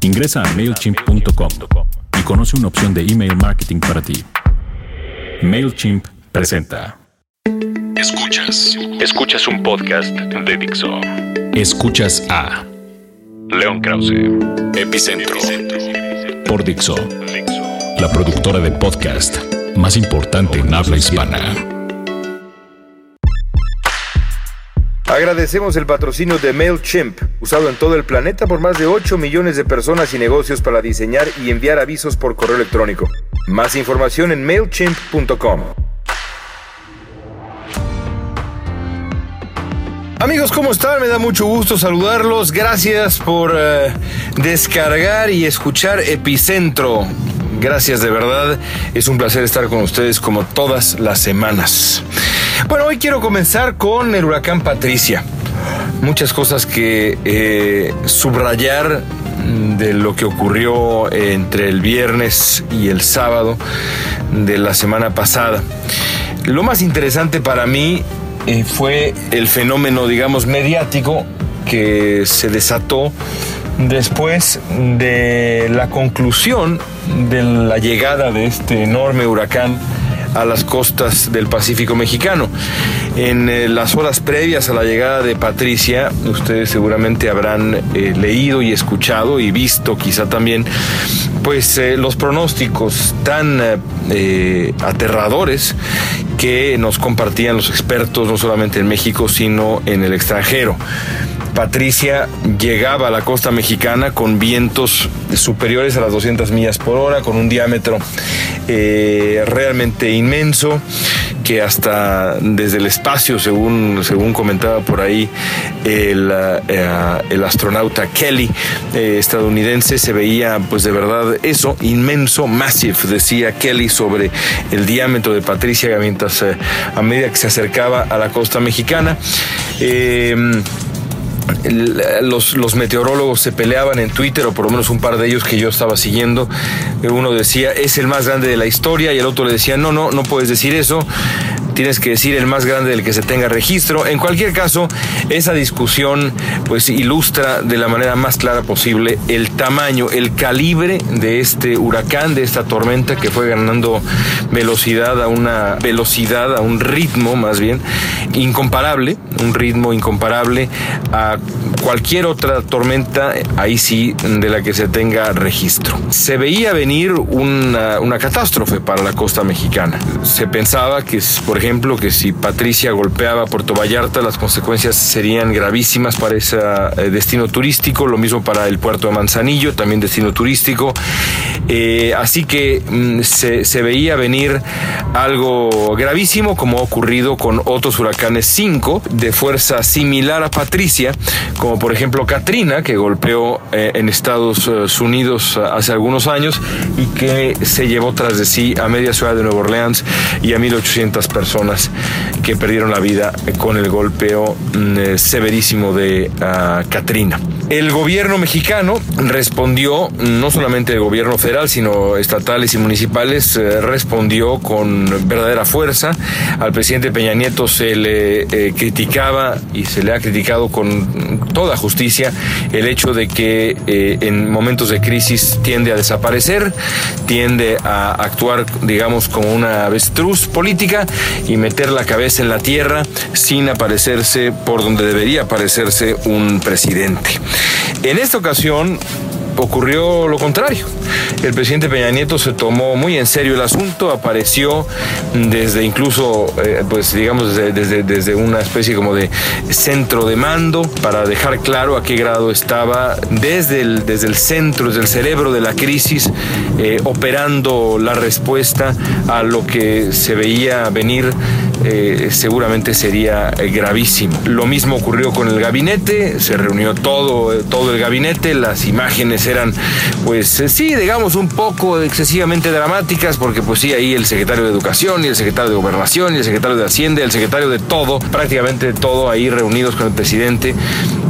Ingresa a MailChimp.com y conoce una opción de email marketing para ti. MailChimp presenta. Escuchas. Escuchas un podcast de Dixo. Escuchas a León Krause. Epicentro. por Dixo, la productora de podcast más importante en habla hispana. Agradecemos el patrocinio de MailChimp, usado en todo el planeta por más de 8 millones de personas y negocios para diseñar y enviar avisos por correo electrónico. Más información en MailChimp.com. Amigos, ¿cómo están? Me da mucho gusto saludarlos. Gracias por eh, descargar y escuchar Epicentro. Gracias de verdad. Es un placer estar con ustedes como todas las semanas. Bueno, hoy quiero comenzar con el huracán Patricia. Muchas cosas que eh, subrayar de lo que ocurrió entre el viernes y el sábado de la semana pasada. Lo más interesante para mí eh, fue el fenómeno, digamos, mediático que se desató después de la conclusión de la llegada de este enorme huracán a las costas del Pacífico mexicano. En eh, las horas previas a la llegada de Patricia, ustedes seguramente habrán eh, leído y escuchado y visto quizá también, pues eh, los pronósticos tan aterradores que nos compartían los expertos no solamente en México, sino en el extranjero. Patricia llegaba a la costa mexicana con vientos superiores a las 200 millas por hora, con un diámetro eh, realmente inmenso, que hasta desde el espacio, según, según comentaba por ahí el, eh, el astronauta Kelly, eh, estadounidense, se veía pues de verdad eso, inmenso, massive, decía Kelly sobre el diámetro de Patricia mientras eh, a medida que se acercaba a la costa mexicana. Eh, los, los meteorólogos se peleaban en Twitter, o por lo menos un par de ellos que yo estaba siguiendo. Uno decía, es el más grande de la historia, y el otro le decía, no, no, no puedes decir eso. Tienes que decir el más grande del que se tenga registro. En cualquier caso, esa discusión pues ilustra de la manera más clara posible el tamaño, el calibre de este huracán, de esta tormenta que fue ganando velocidad a una velocidad, a un ritmo más bien incomparable, un ritmo incomparable a cualquier otra tormenta, ahí sí, de la que se tenga registro. Se veía venir una, una catástrofe para la costa mexicana. Se pensaba que, por ejemplo, que si Patricia golpeaba Puerto Vallarta, las consecuencias serían gravísimas para ese eh, destino turístico, lo mismo para el puerto de Manzanillo, también destino turístico. Eh, así que mm, se, veía venir algo gravísimo, como ha ocurrido con otros huracanes 5 de fuerza similar a Patricia, como por ejemplo Katrina, que golpeó eh, en Estados eh, Unidos hace algunos años y que se llevó tras de sí a media ciudad de Nueva Orleans y a 1.800 personas que perdieron la vida con el golpeo mm, eh, severísimo de ah, Katrina. El gobierno mexicano respondió, no solamente el gobierno federal, sino estatales y municipales, eh, respondió con verdadera fuerza. Al presidente Peña Nieto se le eh, criticaba y se le ha criticado con toda justicia el hecho de que eh, en momentos de crisis tiende a desaparecer, tiende a actuar, digamos, como una avestruz política y meter la cabeza en la tierra sin aparecerse por donde debería aparecerse un presidente. En esta ocasión ocurrió lo contrario. El presidente Peña Nieto se tomó muy en serio el asunto, apareció desde incluso, eh, pues digamos, desde, desde, desde una especie como de centro de mando para dejar claro a qué grado estaba desde el, desde el centro, desde el cerebro de la crisis, eh, operando la respuesta a lo que se veía venir eh, seguramente sería gravísimo. Lo mismo ocurrió con el gabinete, se reunió todo, todo el gabinete, las imágenes eran, pues eh, sí, digamos, un poco excesivamente dramáticas, porque pues sí, ahí el secretario de Educación y el secretario de Gobernación y el secretario de Hacienda, y el secretario de todo, prácticamente todo, ahí reunidos con el presidente,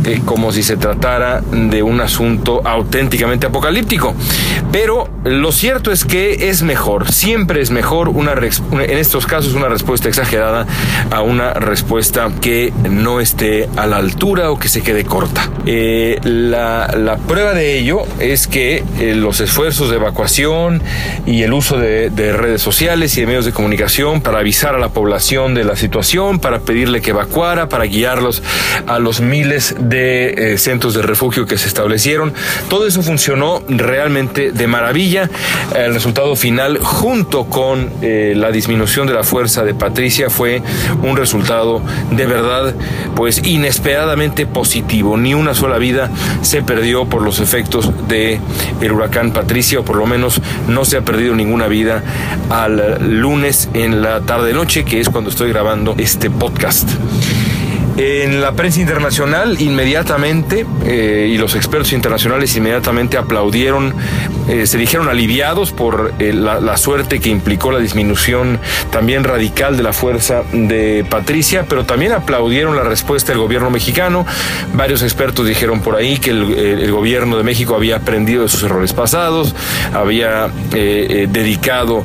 eh, como si se tratara de un asunto auténticamente apocalíptico. Pero lo cierto es que es mejor, siempre es mejor una, en estos casos una respuesta exagerada a una respuesta que no esté a la altura o que se quede corta. Eh, la, prueba de ello es que eh, los esfuerzos de evacuación y el uso de, redes sociales y de medios de comunicación para avisar a la población de la situación, para pedirle que evacuara, para guiarlos a los miles de eh, centros de refugio que se establecieron, todo eso funcionó realmente de maravilla. El resultado final, junto con la disminución de la fuerza de Patricia, fue un resultado de verdad, pues inesperadamente positivo. Ni una sola vida se perdió por los efectos de el huracán Patricia, o por lo menos no se ha perdido ninguna vida al lunes en la tarde noche, que es cuando estoy grabando este podcast. En la prensa internacional inmediatamente eh, y los expertos internacionales inmediatamente aplaudieron, eh, se dijeron aliviados por eh, la, suerte que implicó la disminución también radical de la fuerza de Patricia, pero también aplaudieron la respuesta del gobierno mexicano. Varios expertos dijeron por ahí que el, gobierno de México había aprendido de sus errores pasados, había dedicado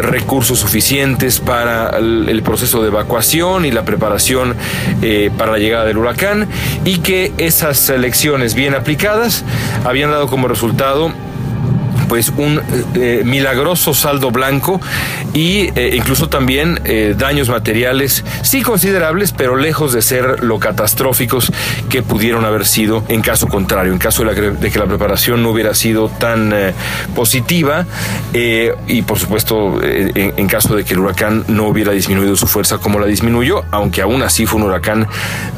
recursos suficientes para el proceso de evacuación y la preparación eh, para la llegada del huracán y que esas lecciones bien aplicadas habían dado como resultado pues un eh, milagroso saldo blanco y eh, incluso también eh, daños materiales, sí considerables, pero lejos de ser lo catastróficos que pudieron haber sido en caso contrario, en caso de, que la preparación no hubiera sido tan positiva y por supuesto en, en, caso de que el huracán no hubiera disminuido su fuerza como la disminuyó, aunque aún así fue un huracán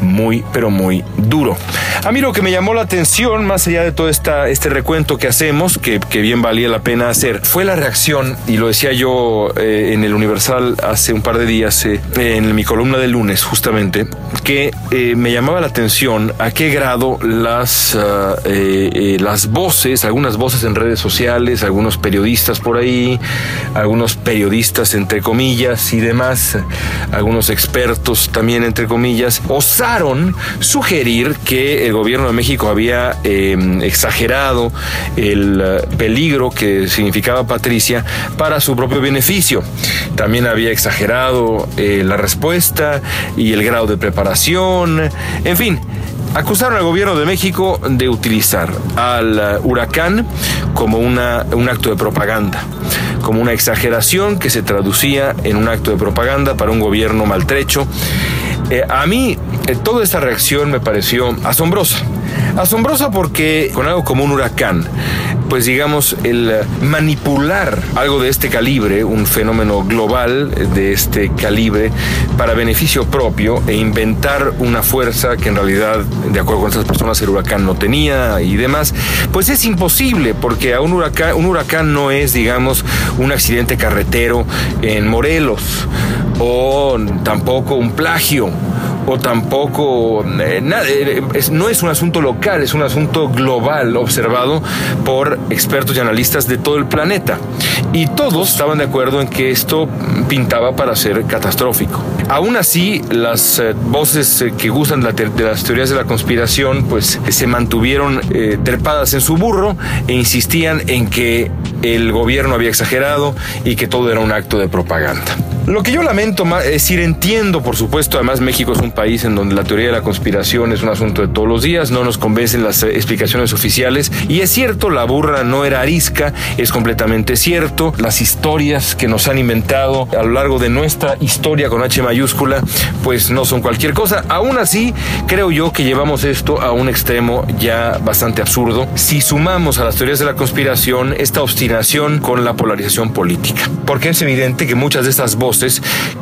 muy, pero muy duro. A mí lo que me llamó la atención, más allá de todo esta, este recuento que hacemos, que, que bien valía la pena hacer, fue la reacción, y lo decía yo eh, en el Universal hace un par de días, eh, en mi columna de lunes justamente, que eh, me llamaba la atención a qué grado las, ah, las voces, algunas voces en redes sociales, algunos periodistas por ahí, algunos periodistas entre comillas y demás, algunos expertos también entre comillas, osaron sugerir que el gobierno de México había exagerado el peligro que significaba Patricia para su propio beneficio. También había exagerado eh, la respuesta y el grado de preparación. En fin, acusaron al gobierno de México de utilizar al huracán como una, un acto de propaganda, como una exageración que se traducía en un acto de propaganda para un gobierno maltrecho. Eh, a mí eh, toda esta reacción me pareció asombrosa. Asombrosa porque con algo como un huracán, pues digamos, el manipular algo de este calibre, un fenómeno global de este calibre, para beneficio propio e inventar una fuerza que en realidad, de acuerdo con estas personas, el huracán no tenía y demás, pues es imposible, porque a un huracán, un huracán no es, digamos, un accidente carretero en Morelos o tampoco un plagio o tampoco eh, eh, no es un asunto local, es un asunto global observado por expertos y analistas de todo el planeta. Y todos estaban de acuerdo en que esto pintaba para ser catastrófico. Aún así, las eh, voces que gustan de, las teorías de la conspiración, pues se mantuvieron trepadas en su burro e insistían en que el gobierno había exagerado y que todo era un acto de propaganda. Lo que yo lamento es decir, entiendo, por supuesto, además México es un país en donde la teoría de la conspiración es un asunto de todos los días, no nos convencen las eh, explicaciones oficiales, y es cierto, la burra no era arisca, es completamente cierto, las historias que nos han inventado a lo largo de nuestra historia con H mayúscula, pues no son cualquier cosa. Aún así, creo yo que llevamos esto a un extremo ya bastante absurdo. Si sumamos a las teorías de la conspiración esta obstinación con la polarización política, porque es evidente que muchas de estas voces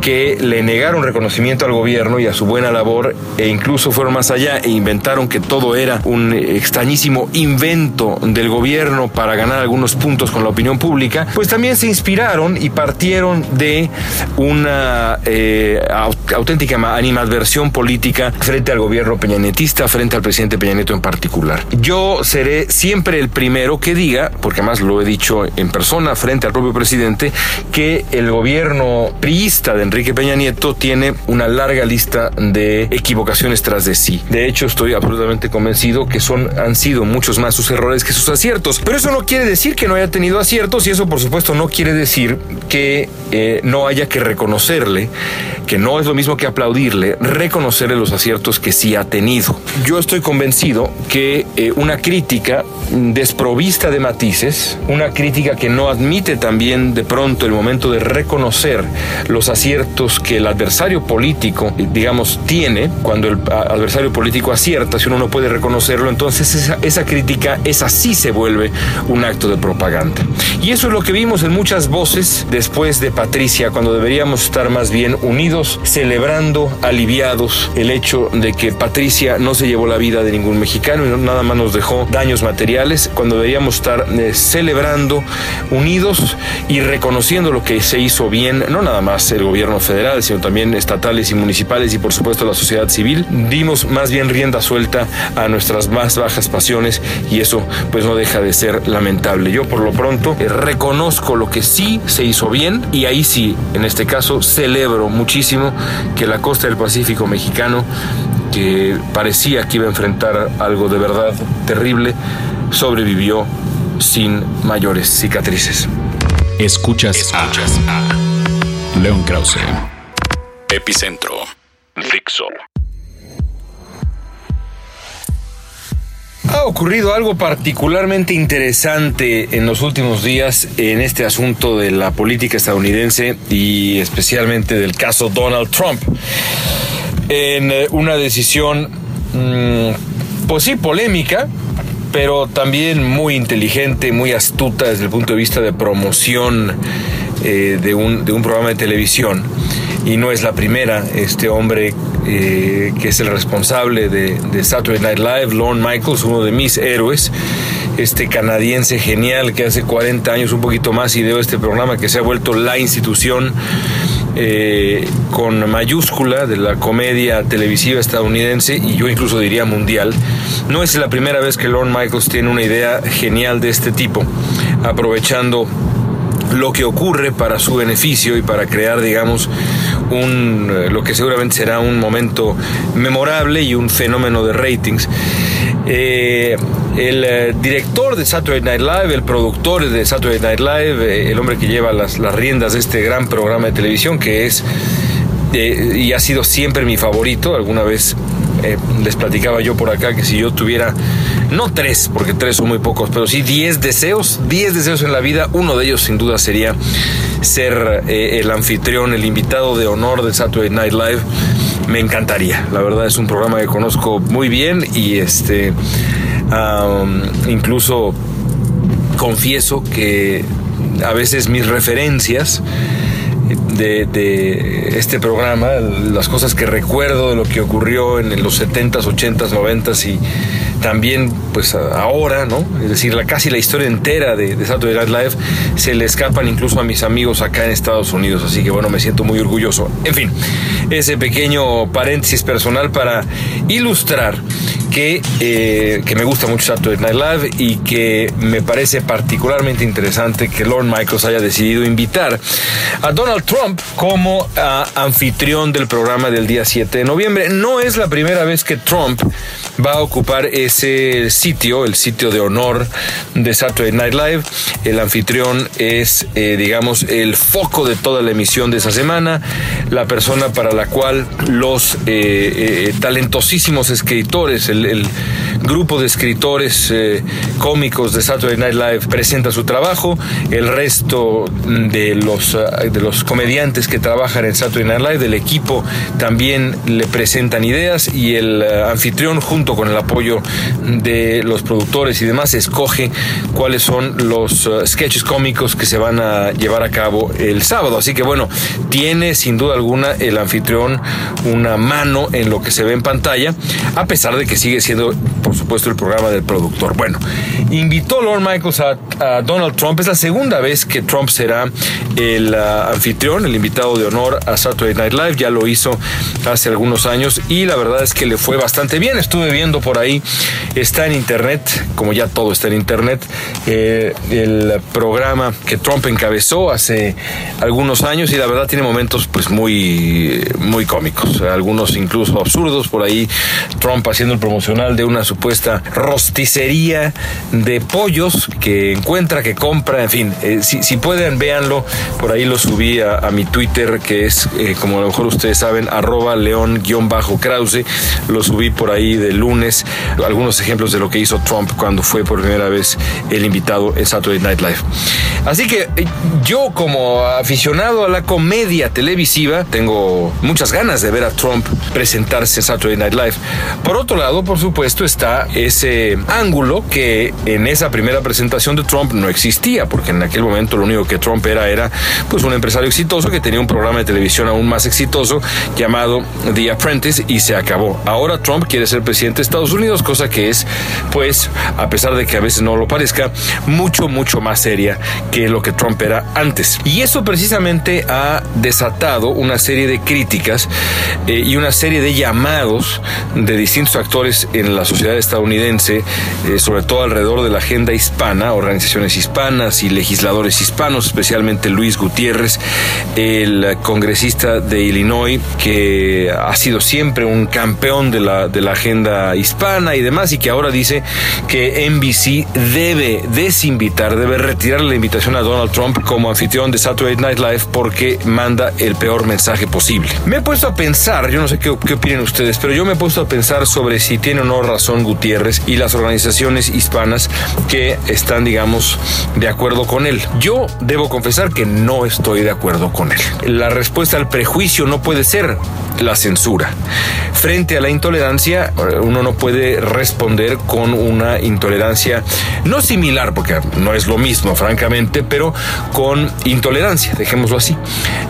que le negaron reconocimiento al gobierno y a su buena labor e incluso fueron más allá e inventaron que todo era un extrañísimo invento del gobierno para ganar algunos puntos con la opinión pública, pues también se inspiraron y partieron de una eh, auténtica animadversión política frente al gobierno peñanetista, frente al presidente Peña Nieto en particular. Yo seré siempre el primero que diga, porque además lo he dicho en persona frente al propio presidente, que el gobierno priista de Enrique Peña Nieto tiene una larga lista de equivocaciones tras de sí. De hecho, estoy absolutamente convencido que son, han sido muchos más sus errores que sus aciertos. Pero eso no quiere decir que no haya tenido aciertos y eso por supuesto no quiere decir que eh, no haya que reconocerle, que no es lo mismo que aplaudirle, reconocerle los aciertos que sí ha tenido. Yo estoy convencido que eh, una crítica desprovista de matices, una crítica que no admite también de pronto el momento de reconocer los aciertos que el adversario político, digamos, tiene, cuando el adversario político acierta, si uno no puede reconocerlo, entonces esa, esa crítica, esa sí se vuelve un acto de propaganda. Y eso es lo que vimos en muchas voces después de Patricia, cuando deberíamos estar más bien unidos, celebrando, aliviados, el hecho de que Patricia no se llevó la vida de ningún mexicano y nada más nos dejó daños materiales, cuando deberíamos estar eh, celebrando, unidos y reconociendo lo que se hizo bien, no nada más el gobierno federal, sino también estatales y municipales y por supuesto la sociedad civil, dimos más bien rienda suelta a nuestras más bajas pasiones y eso pues no deja de ser lamentable. Yo por lo pronto eh, reconozco lo que sí se hizo bien y ahí sí, en este caso, celebro muchísimo que la costa del Pacífico mexicano que parecía que iba a enfrentar algo de verdad terrible, sobrevivió sin mayores cicatrices. Escuchas, Escuchas a, León Krause. Epicentro. Fixo. Ha ocurrido algo particularmente interesante en los últimos días en este asunto de la política estadounidense y especialmente del caso Donald Trump en eh, una decisión, mm, pues sí, polémica, pero también muy inteligente, muy astuta desde el punto de vista de promoción eh, de, un, de, un, programa de televisión. Y no es la primera, este hombre eh, que es el responsable de, de, Saturday Night Live, Lorne Michaels, uno de mis héroes, este canadiense genial que hace 40 años, un poquito más, ideó este programa que se ha vuelto la institución eh, con mayúscula de la comedia televisiva estadounidense y yo incluso diría mundial. No es la primera vez que Lorne Michaels tiene una idea genial de este tipo, aprovechando lo que ocurre para su beneficio y para crear, digamos, un, eh, lo que seguramente será un momento memorable y un fenómeno de ratings. Eh, el eh, director de Saturday Night Live, el productor de Saturday Night Live, el hombre que lleva las, riendas de este gran programa de televisión que es y ha sido siempre mi favorito. Alguna vez les platicaba yo por acá que si yo tuviera, no tres, porque tres son muy pocos, pero sí diez deseos, diez deseos en la vida, uno de ellos sin duda sería ser el anfitrión, el invitado de honor de Saturday Night Live me encantaría. La verdad es un programa que conozco muy bien y este incluso confieso que a veces mis referencias de, este programa, las cosas que recuerdo de lo que ocurrió en los 70s, 80s, 90s y también pues ahora, ¿no? Es decir, la, casi la historia entera de, de Saturday Night Live se le escapan incluso a mis amigos acá en Estados Unidos, así que bueno, me siento muy orgulloso. En fin, ese pequeño paréntesis personal para ilustrar que, eh, que me gusta mucho Saturday Night Live y que me parece particularmente interesante que Lord Michaels haya decidido invitar a Donald Trump como anfitrión del programa del día 7 de noviembre. No es la primera vez que Trump va a ocupar ese sitio, el sitio de honor de Saturday Night Live. El anfitrión es, eh, digamos, el foco de toda la emisión de esa semana, la persona para la cual los eh, talentosísimos escritores, el, el grupo de escritores eh, cómicos de Saturday Night Live presenta su trabajo, el resto de los, eh, de los comediantes que trabajan en Saturday Night Live, del equipo, también le presentan ideas y el eh, anfitrión, junto con el apoyo de los productores y demás, escoge cuáles son los sketches cómicos que se van a llevar a cabo el sábado. Así que bueno, tiene sin duda alguna el anfitrión una mano en lo que se ve en pantalla, a pesar de que sigue siendo por supuesto, el programa del productor. Bueno, invitó Lorne Michaels a, Donald Trump. Es la segunda vez que Trump será el uh, anfitrión, el invitado de honor a Saturday Night Live. Ya lo hizo hace algunos años y la verdad es que le fue bastante bien. Estuve viendo por ahí, está en internet, como ya todo está en internet, eh, el programa que Trump encabezó hace algunos años y la verdad tiene momentos pues muy, muy cómicos, algunos incluso absurdos. Por ahí Trump haciendo el promocional de una rosticería de pollos que encuentra, que compra, en fin, eh, si, pueden, véanlo. Por ahí lo subí a, mi Twitter, que es, eh, como a lo mejor ustedes saben, arroba león-krause. Lo subí por ahí de lunes. Algunos ejemplos de lo que hizo Trump cuando fue por primera vez el invitado en Saturday Night Live. Así que eh, yo como aficionado a la comedia televisiva tengo muchas ganas de ver a Trump presentarse en Saturday Night Live. Por otro lado, por supuesto, está ese ángulo que en esa primera presentación de Trump no existía, porque en aquel momento lo único que Trump era era pues un empresario exitoso que tenía un programa de televisión aún más exitoso llamado The Apprentice y se acabó. Ahora Trump quiere ser presidente de Estados Unidos, cosa que es pues a pesar de que a veces no lo parezca, mucho mucho más seria que lo que Trump era antes. Y eso precisamente ha desatado una serie de críticas eh, y una serie de llamados de distintos actores en la sociedad estadounidense, eh, sobre todo alrededor de la agenda hispana, organizaciones hispanas y legisladores hispanos, especialmente Luis Gutiérrez, el congresista de Illinois, que ha sido siempre un campeón de la, de la agenda hispana y demás, y que ahora dice que NBC debe desinvitar, debe retirar la invitación a Donald Trump como anfitrión de Saturday Night Live porque manda el peor mensaje posible. Me he puesto a pensar, yo no sé qué, qué opinen ustedes, pero yo me he puesto a pensar sobre si tiene o no razón Gutiérrez y las organizaciones hispanas que están, digamos, de acuerdo con él. Yo debo confesar que no estoy de acuerdo con él. La respuesta al prejuicio no puede ser la censura. Frente a la intolerancia, uno no puede responder con una intolerancia no similar, porque no es lo mismo, francamente, pero con intolerancia, dejémoslo así.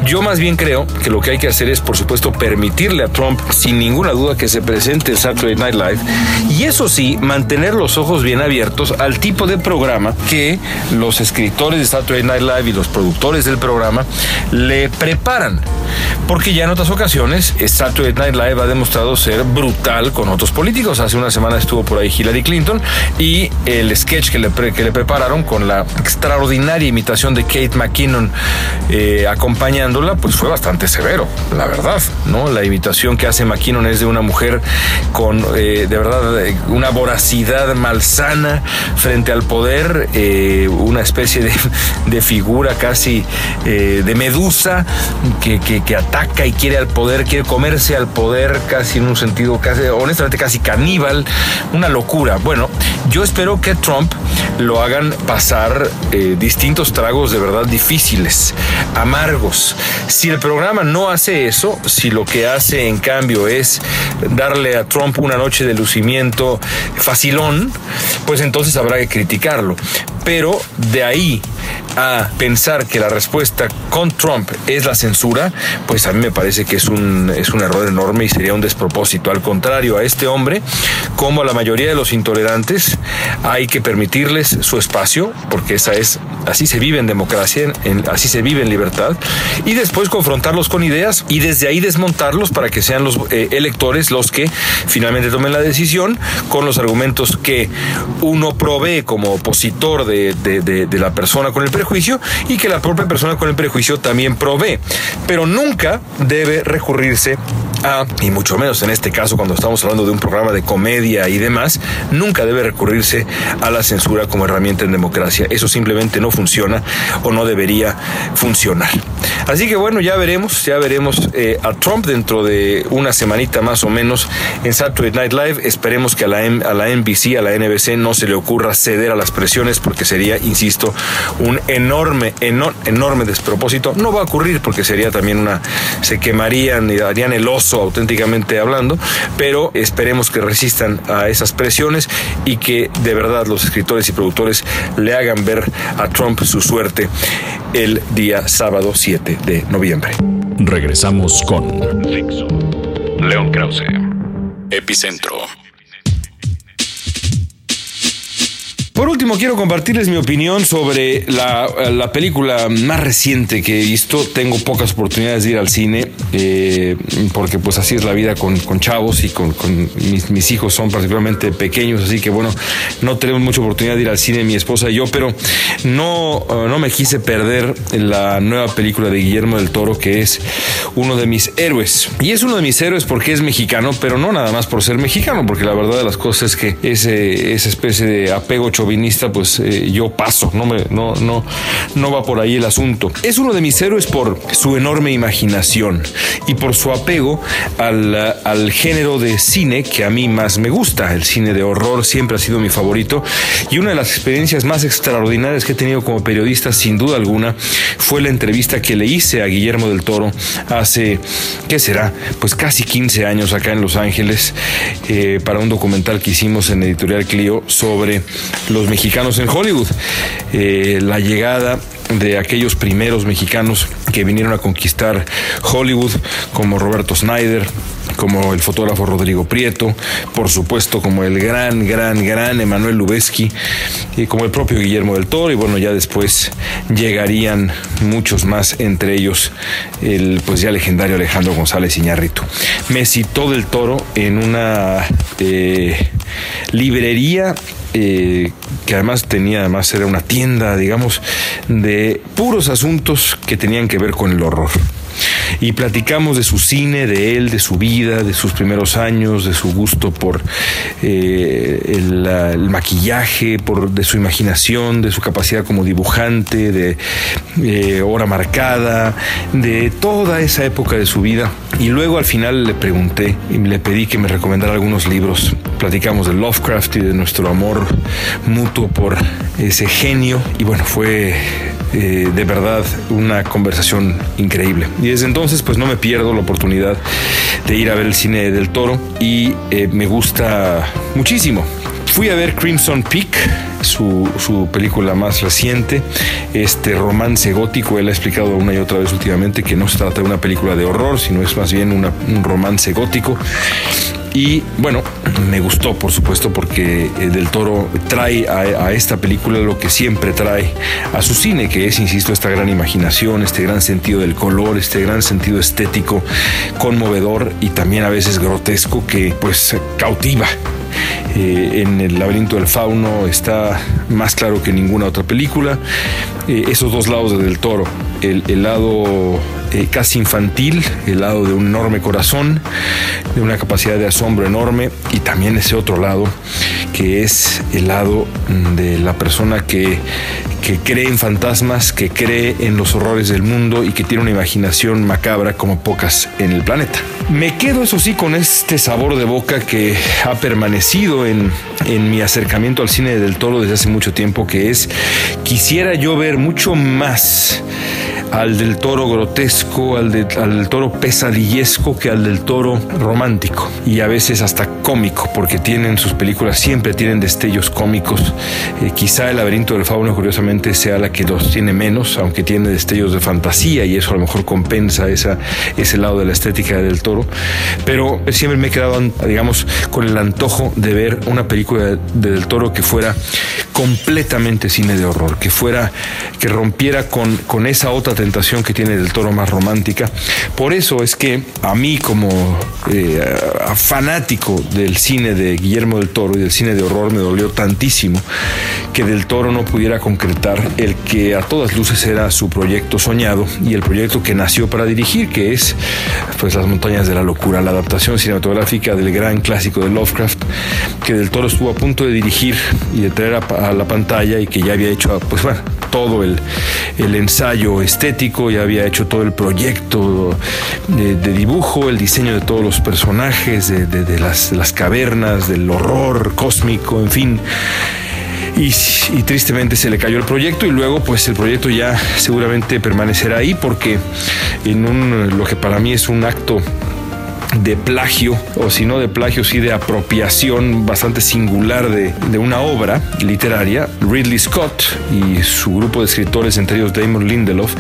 Yo más bien creo que lo que hay que hacer es, por supuesto, permitirle a Trump, sin ninguna duda, que se presente en Saturday Night Live, y eso sí, mantener los ojos bien abiertos al tipo de programa que los escritores de Saturday Night Live y los productores del programa le preparan. Porque ya en otras ocasiones Saturday Night Live ha demostrado ser brutal con otros políticos. Hace una semana estuvo por ahí Hillary Clinton y el sketch que le, que le prepararon con la extraordinaria imitación de Kate McKinnon eh, acompañándola, pues fue bastante severo, la verdad, ¿no? La imitación que hace McKinnon es de una mujer con, eh, de verdad, una voracidad malsana frente al poder, eh, una especie de, figura casi de medusa que, que, que ataca y quiere al poder, quiere comerse al poder casi en un sentido, casi, honestamente casi caníbal, una locura. Bueno, yo espero que Trump lo hagan pasar eh, distintos tragos de verdad difíciles, amargos. Si el programa no hace eso, si lo que hace en cambio es darle a Trump una noche de lucimiento facilón, pues entonces habrá que criticarlo. Pero de ahí a pensar que la respuesta con Trump es la censura, pues a mí me parece que es un, es un error enorme y sería un despropósito. Al contrario, a este hombre, como a la mayoría de los intolerantes, hay que permitirles su espacio, porque esa es, así se vive en democracia, así se vive en libertad, y después confrontarlos con ideas y desde ahí desmontarlos para que sean los eh, electores los que finalmente tomen la decisión con los argumentos que uno provee como opositor de, de la persona con el prejuicio y que la propia persona con el prejuicio también provee. Pero nunca debe recurrirse a, y mucho menos en este caso cuando estamos hablando de un programa de comedia y demás, nunca debe recurrirse a la censura como herramienta en democracia. Eso simplemente no funciona o no debería funcionar. Así que bueno, ya veremos, ya veremos eh, a Trump dentro de una semanita más o menos en Saturday Night Live. Esperemos que a la, a la NBC, a la NBC no se le ocurra ceder a las presiones porque sería, insisto, un enorme, enorme despropósito. No va a ocurrir porque sería también una, se quemarían y darían el oso auténticamente hablando, pero esperemos que resistan a esas presiones y que de verdad los escritores y productores le hagan ver a Trump su suerte el día sábado 7 de noviembre. Regresamos con León Krause, Epicentro. Por último, quiero compartirles mi opinión sobre la, la película más reciente que he visto. Tengo pocas oportunidades de ir al cine, eh, porque pues así es la vida con, con chavos y con, mis, mis, hijos son particularmente pequeños, así que bueno, no tenemos mucha oportunidad de ir al cine mi esposa y yo, pero no, no me quise perder la nueva película de Guillermo del Toro, que es uno de mis héroes. Y es uno de mis héroes porque es mexicano, pero no nada más por ser mexicano, porque la verdad de las cosas es que ese, esa especie de apego chauvinista, pues eh, yo paso, no, me, no, no, no va por ahí el asunto. Es uno de mis héroes por su enorme imaginación y por su apego al, al género de cine que a mí más me gusta. El cine de horror siempre ha sido mi favorito y una de las experiencias más extraordinarias que he tenido como periodista, sin duda alguna, fue la entrevista que le hice a Guillermo del Toro hace, ¿qué será? Pues casi 15 años acá en Los Ángeles eh, para un documental que hicimos en Editorial Clio sobre los mexicanos en Hollywood. Eh, la llegada de aquellos primeros mexicanos que vinieron a conquistar Hollywood, como Roberto Snyder, como el fotógrafo Rodrigo Prieto, por supuesto como el gran, gran, gran Emanuel Lubezki y como el propio Guillermo del Toro y bueno, ya después llegarían muchos más, entre ellos el pues ya legendario Alejandro González Iñárritu. Me citó del Toro en una eh, librería eh, que además tenía, además era una tienda, digamos, de puros asuntos que tenían que ver con el horror y platicamos de su cine, de él, de su vida, de sus primeros años, de su gusto por eh, el, maquillaje, por, de su imaginación, de su capacidad como dibujante, de eh, hora marcada, de toda esa época de su vida. Y luego al final le pregunté y le pedí que me recomendara algunos libros. Platicamos de Lovecraft y de nuestro amor mutuo por ese genio. Y bueno, fue eh, de verdad una conversación increíble. Y desde entonces pues no me pierdo la oportunidad de ir a ver el cine del toro y eh, me gusta muchísimo. Fui a ver Crimson Peak, su, su, película más reciente, este romance gótico. Él ha explicado una y otra vez últimamente que no se trata de una película de horror, sino es más bien una, un romance gótico. Y bueno, me gustó, por supuesto, porque eh, Del Toro trae a, esta película lo que siempre trae a su cine, que es, insisto, esta gran imaginación, este gran sentido del color, este gran sentido estético, conmovedor y también a veces grotesco que pues cautiva eh, en el laberinto del fauno está más claro que ninguna otra película. Eh, esos dos lados de del toro, el lado eh, casi infantil, el lado de un enorme corazón, de una capacidad de asombro enorme, y también ese otro lado que es el lado de la persona que, que cree en fantasmas, que cree en los horrores del mundo y que tiene una imaginación macabra como pocas en el planeta. Me quedo eso sí con este sabor de boca que ha permanecido en, en mi acercamiento al cine del toro desde hace mucho tiempo, que es quisiera yo ver mucho más al del toro grotesco, al, de, al, del toro pesadillesco que al del toro romántico y a veces hasta cómico, porque tienen sus películas siempre tienen destellos cómicos. Eh, quizá el laberinto del fauno curiosamente sea la que los tiene menos, aunque tiene destellos de fantasía y eso a lo mejor compensa esa, ese lado de la estética del toro. Pero siempre me he quedado, digamos, con el antojo de ver una película de del toro que fuera completamente cine de horror, que fuera, que rompiera con, con esa otra tentación que tiene del toro más romántica. Por eso es que a mí como eh, fanático del cine de Guillermo del Toro y del cine de horror me dolió tantísimo que del Toro no pudiera concretar el que a todas luces era su proyecto soñado y el proyecto que nació para dirigir, que es pues las montañas de la locura, la adaptación cinematográfica del gran clásico de Lovecraft, que del Toro estuvo a punto de dirigir y de traer a, a la pantalla y que ya había hecho pues bueno, todo el, el ensayo estético, ya había hecho todo el proyecto de, dibujo, el diseño de todos los personajes, de, las, las cavernas, del horror cósmico, en fin. Y, tristemente se le cayó el proyecto y luego pues el proyecto ya seguramente permanecerá ahí porque en lo que para mí es un acto de plagio, o si no de plagio, sí de apropiación bastante singular de, de una obra literaria, Ridley Scott y su grupo de escritores, entre ellos Damon Lindelof,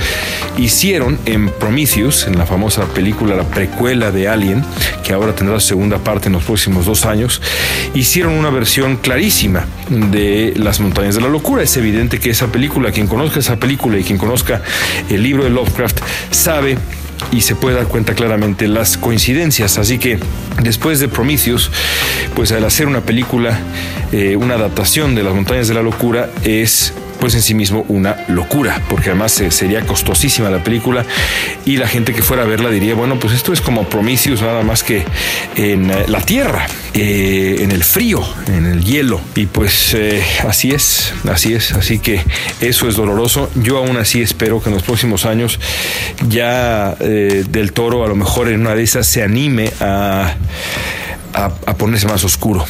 hicieron en Prometheus, en la famosa película, la precuela de Alien, que ahora tendrá su segunda parte en los próximos dos años, hicieron una versión clarísima de Las Montañas de la Locura. Es evidente que esa película, quien conozca esa película y quien conozca el libro de Lovecraft, sabe y se puede dar cuenta claramente las coincidencias. Así que después de Prometheus, pues al hacer una película, eh, una adaptación de Las Montañas de la Locura es pues en sí mismo una locura, porque además eh, sería costosísima la película y la gente que fuera a verla diría, bueno, pues esto es como Prometheus, nada más que en eh, la Tierra, eh, en el frío, en el hielo. Y pues así es, así es, así que eso es doloroso. Yo aún así espero que en los próximos años ya del toro a lo mejor en una de esas se anime a, a ponerse más oscuro.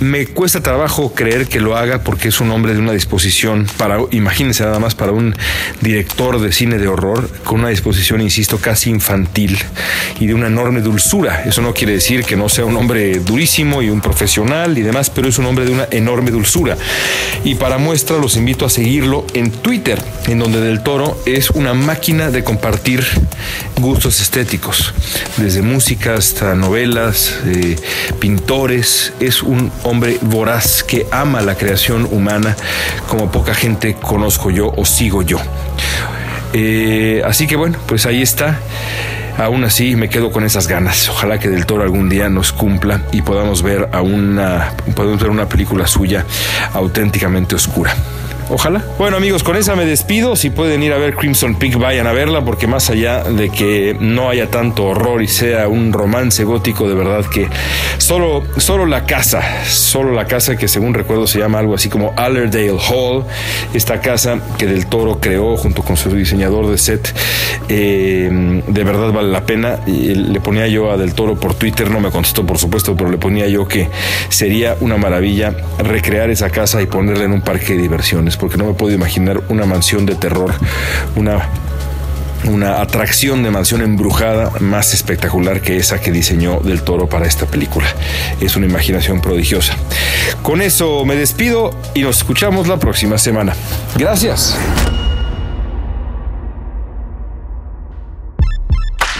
Me cuesta trabajo creer que lo haga porque es un hombre de una disposición para, imagínense nada más, para un director de cine de horror con una disposición, insisto, casi infantil y de una enorme dulzura. Eso no quiere decir que no sea un hombre durísimo y un profesional y demás, pero es un hombre de una enorme dulzura. Y para muestra los invito a seguirlo en Twitter, en donde Del Toro es una máquina de compartir gustos estéticos, desde música hasta novelas, eh, pintores. Es un hombre voraz que ama la creación humana como poca gente conozco yo o sigo yo. Eh, así que bueno, pues ahí está. Aún así me quedo con esas ganas. Ojalá que Del Toro algún día nos cumpla y podamos ver a una, podamos ver una película suya auténticamente oscura. Ojalá. Bueno amigos, con esa me despido. Si pueden ir a ver Crimson Peak, vayan a verla porque más allá de que no haya tanto horror y sea un romance gótico, de verdad que solo, solo la casa, solo la casa que según recuerdo se llama algo así como Allerdale Hall, esta casa que Del Toro creó junto con su diseñador de set, eh, de verdad vale la pena. Y le ponía yo a Del Toro por Twitter, no me contestó por supuesto, pero le ponía yo que sería una maravilla recrear esa casa y ponerla en un parque de diversiones porque no me puedo imaginar una mansión de terror, una una atracción de mansión embrujada más espectacular que esa que diseñó del toro para esta película. Es una imaginación prodigiosa. Con eso me despido y nos escuchamos la próxima semana. Gracias.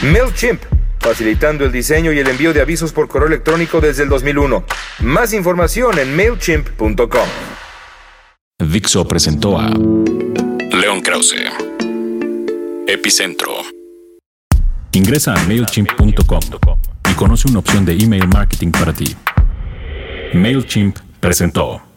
MailChimp, facilitando el diseño y el envío de avisos por correo electrónico desde el 2001. Más información en mailchimp.com. Dixo presentó a León Krause. Epicentro. Ingresa a MailChimp.com y conoce una opción de email marketing para ti. MailChimp presentó.